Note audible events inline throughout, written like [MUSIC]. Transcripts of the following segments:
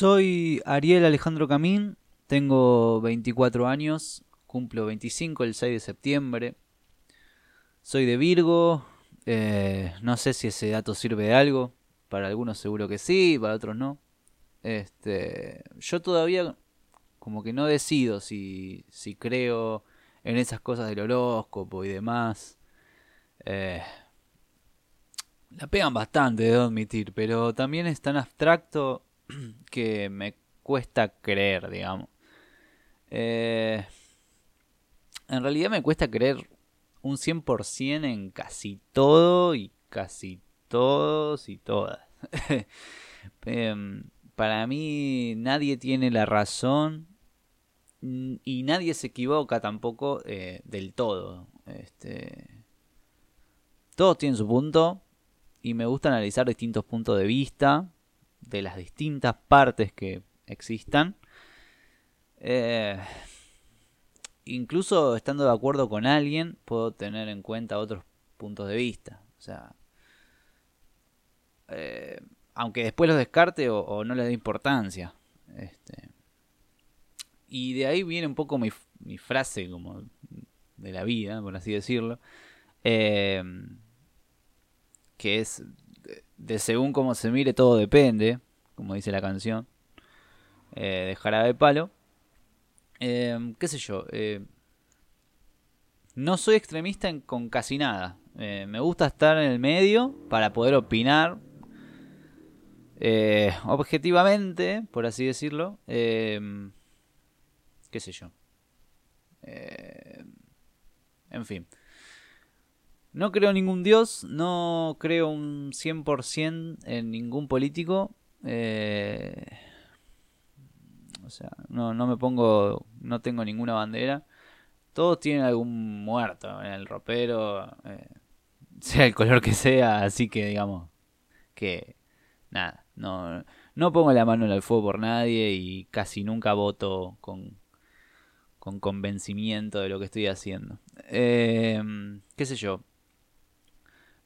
Soy Ariel Alejandro Camín, tengo 24 años, cumplo 25 el 6 de septiembre. Soy de Virgo, eh, no sé si ese dato sirve de algo, para algunos seguro que sí, para otros no. Este, yo todavía como que no decido si, si creo en esas cosas del horóscopo y demás. Eh, la pegan bastante, debo admitir, pero también es tan abstracto [CLEARS THROAT] que me cuesta creer, digamos. Eh, en realidad me cuesta creer un 100% en casi todo y casi todos y todas. [LAUGHS] Em, para mí nadie tiene la razón y nadie se equivoca tampoco eh, del todo. Este, todos tienen su punto y me gusta analizar distintos puntos de vista de las distintas partes que existan. Eh, incluso estando de acuerdo con alguien, puedo tener en cuenta otros puntos de vista. O sea, eh, aunque después los descarte o, no le dé importancia. Este, y de ahí viene un poco mi, frase como de la vida, por así decirlo. Eh, que es de según cómo se mire todo depende, como dice la canción, eh, de Jarabe Palo. Eh, ¿Qué sé yo? Eh, no soy extremista con casi nada. me gusta estar en el medio para poder opinar objetivamente, por así decirlo. ¿Qué sé yo? en fin. No creo en ningún dios, no creo un 100% en ningún político. Eh, o sea, no, no me pongo, no tengo ninguna bandera. Todos tienen algún muerto en el ropero, eh, sea el color que sea, así que digamos que nada, no, no pongo la mano en el fuego por nadie y casi nunca voto con, con convencimiento de lo que estoy haciendo. Eh, ¿Qué sé yo?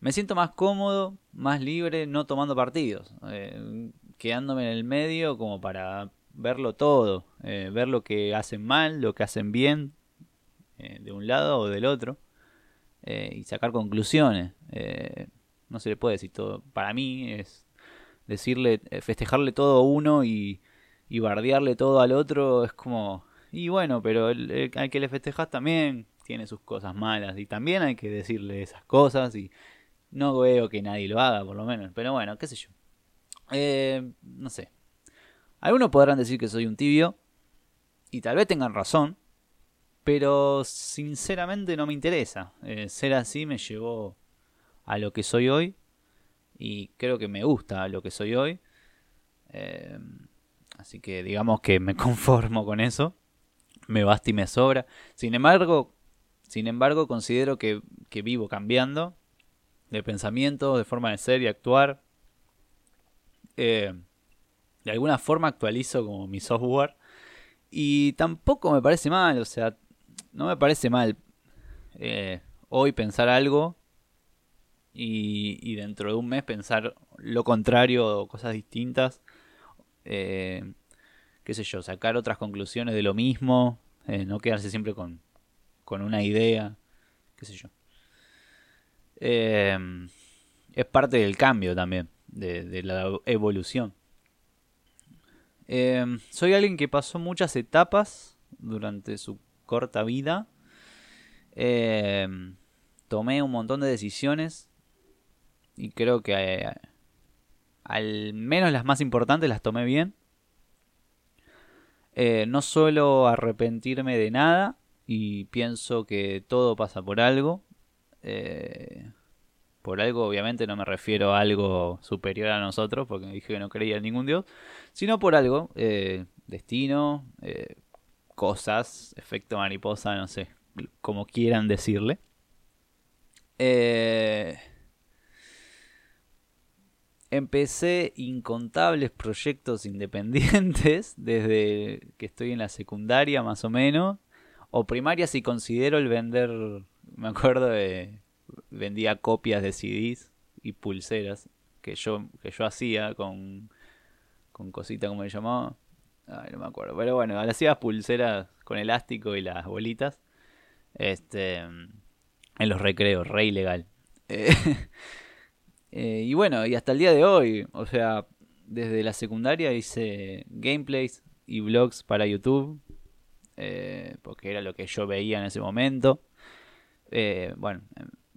Me siento más cómodo, más libre, no tomando partidos, eh, quedándome en el medio como para verlo todo, eh, ver lo que hacen mal, lo que hacen bien, eh, de un lado o del otro, y sacar conclusiones. no se le puede decir todo. Para mí es decirle, festejarle todo a uno y, y bardearle todo al otro es como, y bueno, pero el, al que le festejas también tiene sus cosas malas y también hay que decirle esas cosas y no veo que nadie lo haga, por lo menos. Pero bueno, qué sé yo. Eh, no sé. Algunos podrán decir que soy un tibio. Y tal vez tengan razón. Pero sinceramente no me interesa. Eh, ser así me llevó a lo que soy hoy. Y creo que me gusta lo que soy hoy. Eh, así que digamos que me [LAUGHS] conformo con eso. Me basta y me sobra. Sin embargo, sin embargo considero que, que vivo cambiando de pensamiento, de forma de ser y actuar. Eh, de alguna forma actualizo como mi software. Y tampoco me parece mal, o sea, no me parece mal eh, hoy pensar algo y, dentro de un mes pensar lo contrario o cosas distintas. Eh, qué sé yo, sacar otras conclusiones de lo mismo, no quedarse siempre con, con una idea, qué sé yo. Eh, es parte del cambio también, de, la evolución. Eh, soy alguien que pasó muchas etapas durante su corta vida. Eh, tomé un montón de decisiones y creo que al menos las más importantes las tomé bien. no suelo arrepentirme de nada y pienso que todo pasa por algo eh, por algo, obviamente, no me refiero a algo superior a nosotros, porque dije que no creía en ningún dios, sino por algo, eh, destino, eh, cosas, efecto mariposa, no sé, como quieran decirle. empecé incontables proyectos independientes [LAUGHS] desde que estoy en la secundaria más o menos, o primaria si considero el vender me acuerdo de vendía copias de CDs y pulseras que yo que yo hacía con con cosita como le llamaba. Ay, no me acuerdo. Pero bueno, hacía pulseras con elástico y las bolitas. Este. En los recreos, re ilegal. [LAUGHS] Eh, y bueno, y hasta el día de hoy, o sea, desde la secundaria hice gameplays y vlogs para YouTube. Eh, porque era lo que yo veía en ese momento. Eh, bueno,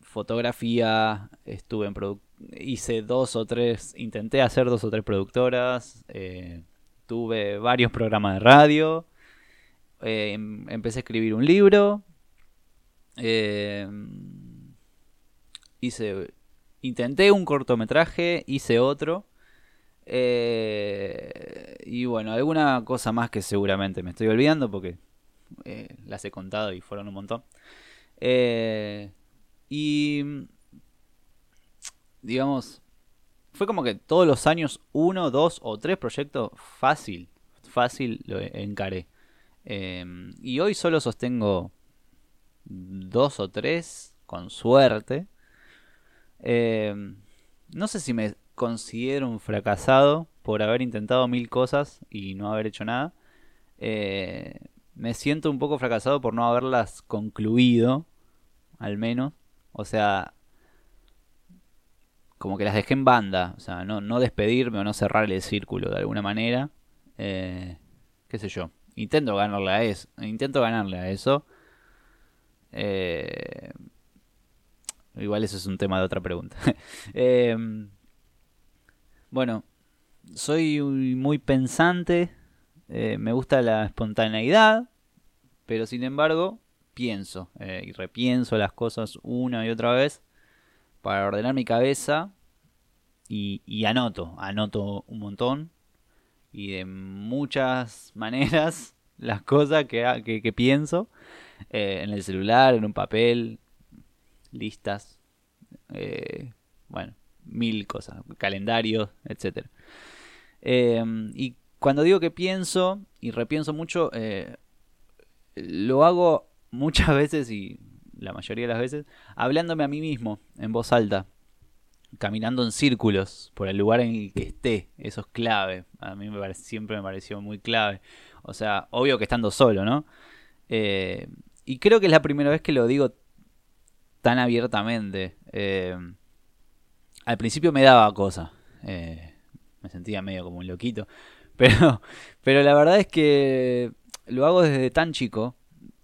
fotografía, estuve en hice dos o tres, intenté hacer dos o tres productoras, eh, tuve varios programas de radio, em, empecé a escribir un libro, hice, intenté un cortometraje, hice otro. y bueno, alguna cosa más que seguramente me estoy olvidando porque eh, las he contado y fueron un montón. Eh, y digamos, fue como que todos los años uno, dos o tres proyectos fácil, fácil lo encaré. Em, y hoy solo sostengo dos o tres, con suerte. Em, no sé si me considero un fracasado por haber intentado mil cosas y no haber hecho nada. Eh, me siento un poco fracasado por no haberlas concluido, al menos. O sea, como que las dejé en banda, o sea, no, no despedirme o no cerrar el círculo de alguna manera. Eh, qué sé yo. Intento ganarle a eso. Intento ganarle a eso. Eh, igual eso es un tema de otra pregunta. [LAUGHS] Em, bueno, soy muy pensante eh, me gusta la espontaneidad, pero sin embargo pienso eh, y repienso las cosas una y otra vez para ordenar mi cabeza y, anoto, anoto un montón y de muchas [LAUGHS] maneras las cosas que, que, pienso eh, en el celular, en un papel, listas, bueno, mil cosas, calendarios, etc. y cuando digo que pienso y repienso mucho, eh, lo hago [LAUGHS] muchas veces y la mayoría de las veces hablándome a mí mismo en voz alta, caminando en círculos por el lugar en el que esté. Eso es clave. A mí me siempre me pareció muy clave. O sea, obvio que estando solo, ¿no? Eh, y creo que es la primera vez que lo digo tan abiertamente. Eh, al principio me daba cosa. me sentía medio como un loquito. Pero, pero la verdad es que lo hago desde tan chico,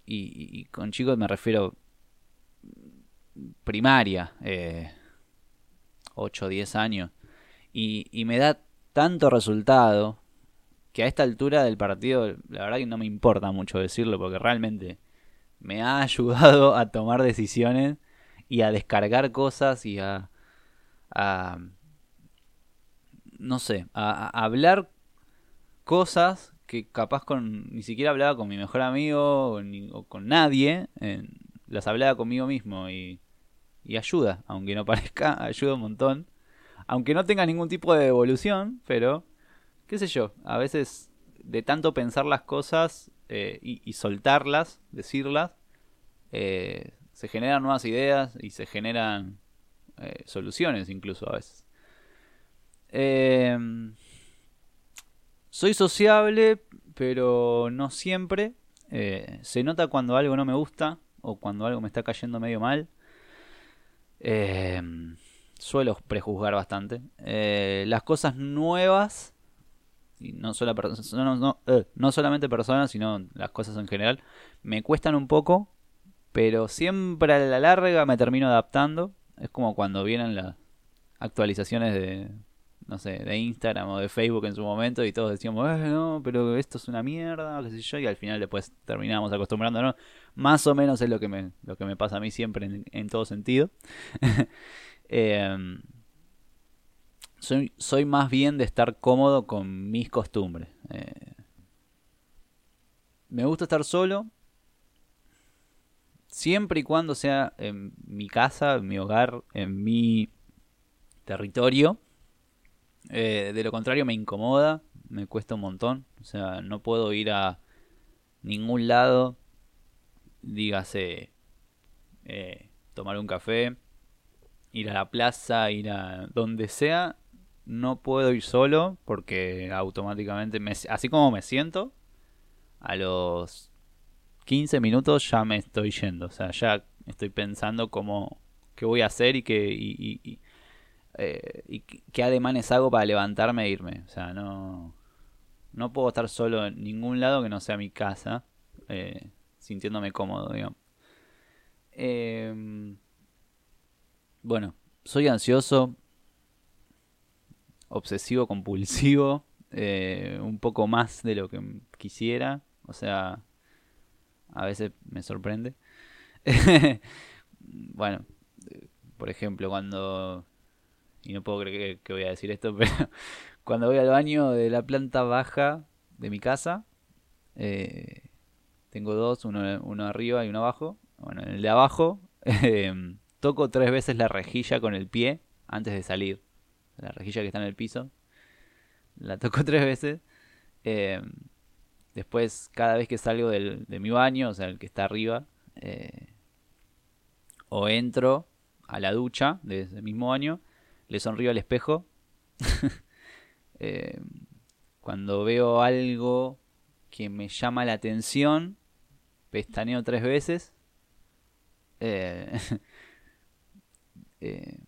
y, con chicos me refiero primaria, eh, 8 o 10 años, y, me da tanto resultado que a esta altura del partido, la verdad que no me importa mucho decirlo, porque realmente me ha [LAUGHS] ayudado a tomar decisiones y a descargar cosas y a, a no sé, a, a hablar cosas que capaz con ni siquiera hablaba con mi mejor amigo o, con nadie, las hablaba conmigo mismo y, y ayuda, aunque no [LAUGHS] parezca, ayuda un montón. Aunque no tenga ningún tipo de evolución, pero qué sé yo, a veces de tanto pensar las cosas eh, y, soltarlas, decirlas, eh, se generan nuevas ideas y se generan eh, soluciones incluso a veces. Eh, soy sociable, pero no siempre. Eh, se nota cuando algo no me gusta o cuando algo me está cayendo medio mal. Eh, suelo prejuzgar bastante. Eh, las cosas nuevas, y no, solo no, no, solamente personas, sino las cosas en general, me cuestan un poco, pero siempre a la larga me termino adaptando. Es como cuando vienen las actualizaciones de, no sé, de Instagram o de Facebook en su momento y todos decíamos, eh, no, pero esto es una mierda, qué sé yo, y al final después terminamos acostumbrándonos. Más o menos es lo que me, lo que me pasa a mí siempre en, todo sentido. [LAUGHS] Em, soy, soy más bien de estar cómodo con mis costumbres. Eh, me gusta estar solo, siempre y cuando sea en mi casa, en mi hogar, en mi territorio eh, de lo contrario me incomoda, me cuesta un montón. O sea, no puedo ir a ningún lado, dígase, eh, tomar un café, ir a la plaza, ir a donde sea, no puedo ir solo porque automáticamente, me, así como me siento, a los 15 minutos ya me estoy yendo. O sea, ya estoy pensando cómo, qué voy a hacer y qué, eh, qué ademanes hago para levantarme e irme. O sea, no, no puedo estar solo en ningún lado que no sea mi casa, eh, sintiéndome cómodo, digamos. Em, bueno, soy ansioso, obsesivo [LAUGHS] compulsivo, eh, un poco más de lo que quisiera. O sea, a veces me sorprende. [LAUGHS] bueno, por ejemplo, cuando... Y no puedo creer que, voy a decir esto, [LAUGHS] pero cuando voy al baño de la planta baja de mi casa, eh, tengo dos, uno, uno arriba y uno abajo. Bueno, en el de abajo [LAUGHS] em, toco tres veces la rejilla con el pie antes de salir. La rejilla que está en el piso. La toco [LAUGHS] tres veces. Em, después, cada vez que salgo del, de mi baño, o sea, el que está arriba, eh, o entro a la ducha desde el mismo baño, le sonrío al espejo. [LAUGHS] Em, cuando veo algo que me llama la atención, pestaneo tres veces. Eh, [LAUGHS] eh,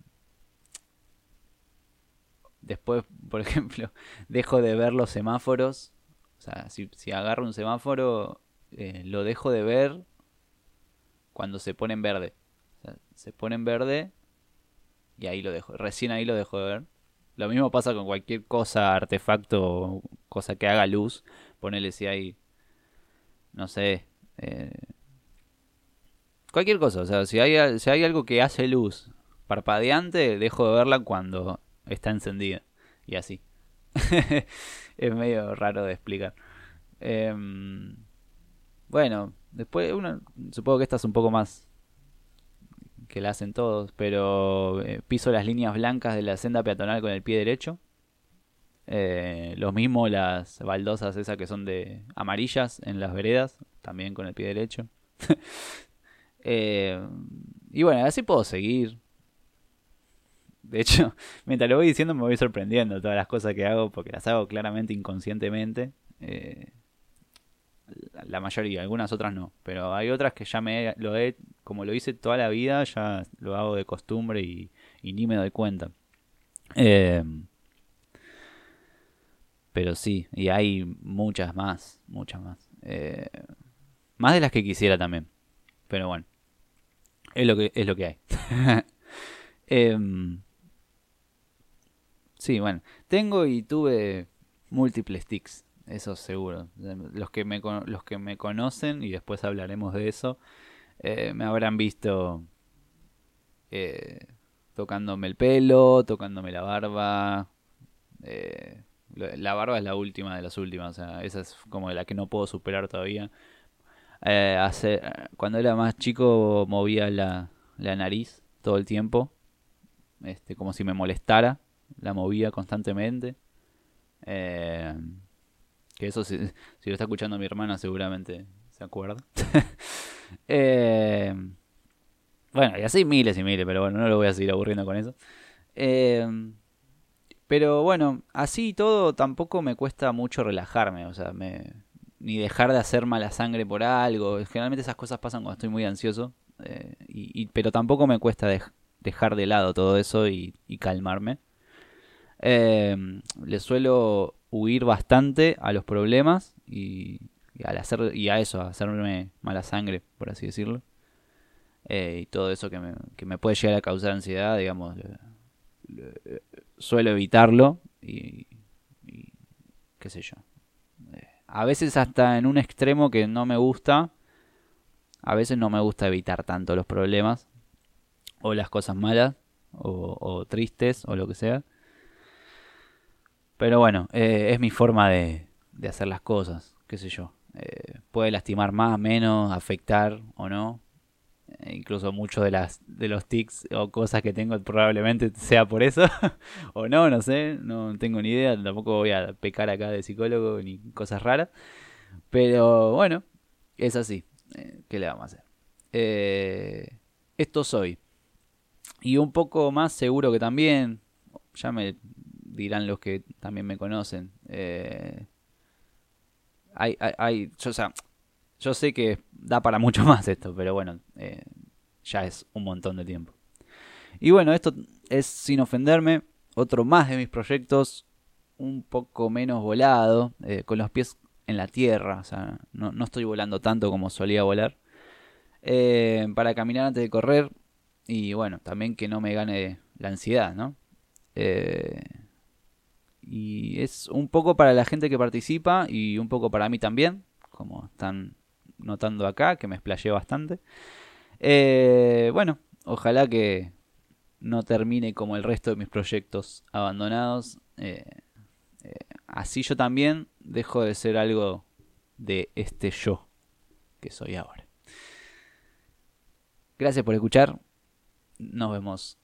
después, por [LAUGHS] ejemplo, dejo de ver los semáforos. O sea, si, agarro un semáforo, eh, lo dejo de ver cuando se pone en verde. se pone en verde y ahí lo dejo. Recién ahí lo dejo de ver. Lo mismo pasa con cualquier cosa, artefacto, cosa que haga luz. Ponele si hay, no sé, eh, cualquier cosa. O sea, si hay, si hay algo que hace luz parpadeante, dejo de verla cuando está encendida. Y así. [LAUGHS] es medio raro de explicar. Em, bueno, después uno, supongo que esta es un poco más que la hacen todos, pero eh, piso las líneas blancas de la senda peatonal con el pie derecho. Eh, lo mismo las baldosas esas que son de amarillas en las veredas, también con el pie derecho. [LAUGHS] Eh, y bueno, así puedo seguir. De hecho, [LAUGHS] mientras lo voy diciendo me voy sorprendiendo todas las cosas que hago porque las hago claramente inconscientemente. Eh, la mayoría, algunas otras no. Pero hay otras que ya me lo he, como lo hice toda la vida, ya lo hago de costumbre y, ni me doy cuenta. Eh, pero sí, y hay muchas más, muchas más. Eh, más de las que quisiera también. Pero bueno, es lo que, es lo que hay. [LAUGHS] Em, Sí, bueno, tengo y tuve múltiples tics, eso seguro. Los que me, los que me conocen, y después hablaremos de eso, eh, me habrán visto eh, tocándome el pelo, tocándome la barba. Eh, la barba es la última de las últimas, o sea, esa es como la que no puedo superar todavía. hace, cuando era más chico movía la, la nariz todo el tiempo, este, como si me molestara la movía constantemente. Eh, que eso, si, lo está escuchando mi hermana, seguramente se acuerda. [LAUGHS] Eh, bueno, y así miles y miles, pero bueno, no lo voy a seguir aburriendo con eso. Eh, pero bueno, así todo tampoco me cuesta mucho relajarme, o sea, me, ni dejar de hacer mala sangre por algo. Generalmente esas cosas pasan cuando estoy muy ansioso, y, pero tampoco me cuesta dejar de lado todo eso y calmarme. Eh, le suelo huir bastante a los problemas y, al hacer, y a eso, a hacerme mala sangre, por así decirlo. Eh, y todo eso que me, que me, puede llegar a causar ansiedad, digamos, suelo evitarlo y, qué sé yo. Eh, a veces hasta en un extremo que no me gusta, a veces no me gusta evitar tanto los problemas o las cosas malas o tristes o lo que sea pero bueno, eh, es mi forma de, de, hacer las cosas, qué sé yo. Eh, puede lastimar más, menos, afectar o no. Eh, incluso muchos de, las, de los tics o cosas que tengo probablemente sea por eso. [LAUGHS] o no, no sé, no tengo ni idea. Tampoco voy a pecar acá de psicólogo ni cosas raras. Pero bueno, es así. ¿Qué le vamos a hacer? esto soy. Y un poco más seguro que también, ya me dirán los que también me conocen. Eh, hay, hay, yo, sé que da para mucho [LAUGHS] más esto, pero bueno, eh, ya es un montón de tiempo. Y bueno, esto es sin ofenderme, otro más de mis proyectos, un poco menos volado, eh, con los pies en la tierra, o sea, no, no estoy volando tanto como solía volar. Para caminar antes de correr y bueno, también que no me gane la ansiedad, ¿no? Eh, y es un poco para la gente que participa y un poco para mí también, como están notando acá, que me explayé bastante. Eh, bueno, ojalá que no termine como el resto de mis proyectos abandonados. así yo también dejo de ser algo de este yo que soy ahora. Gracias por escuchar. Nos vemos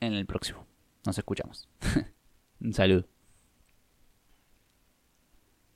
en el próximo. Nos escuchamos. [LAUGHS] Un saludo.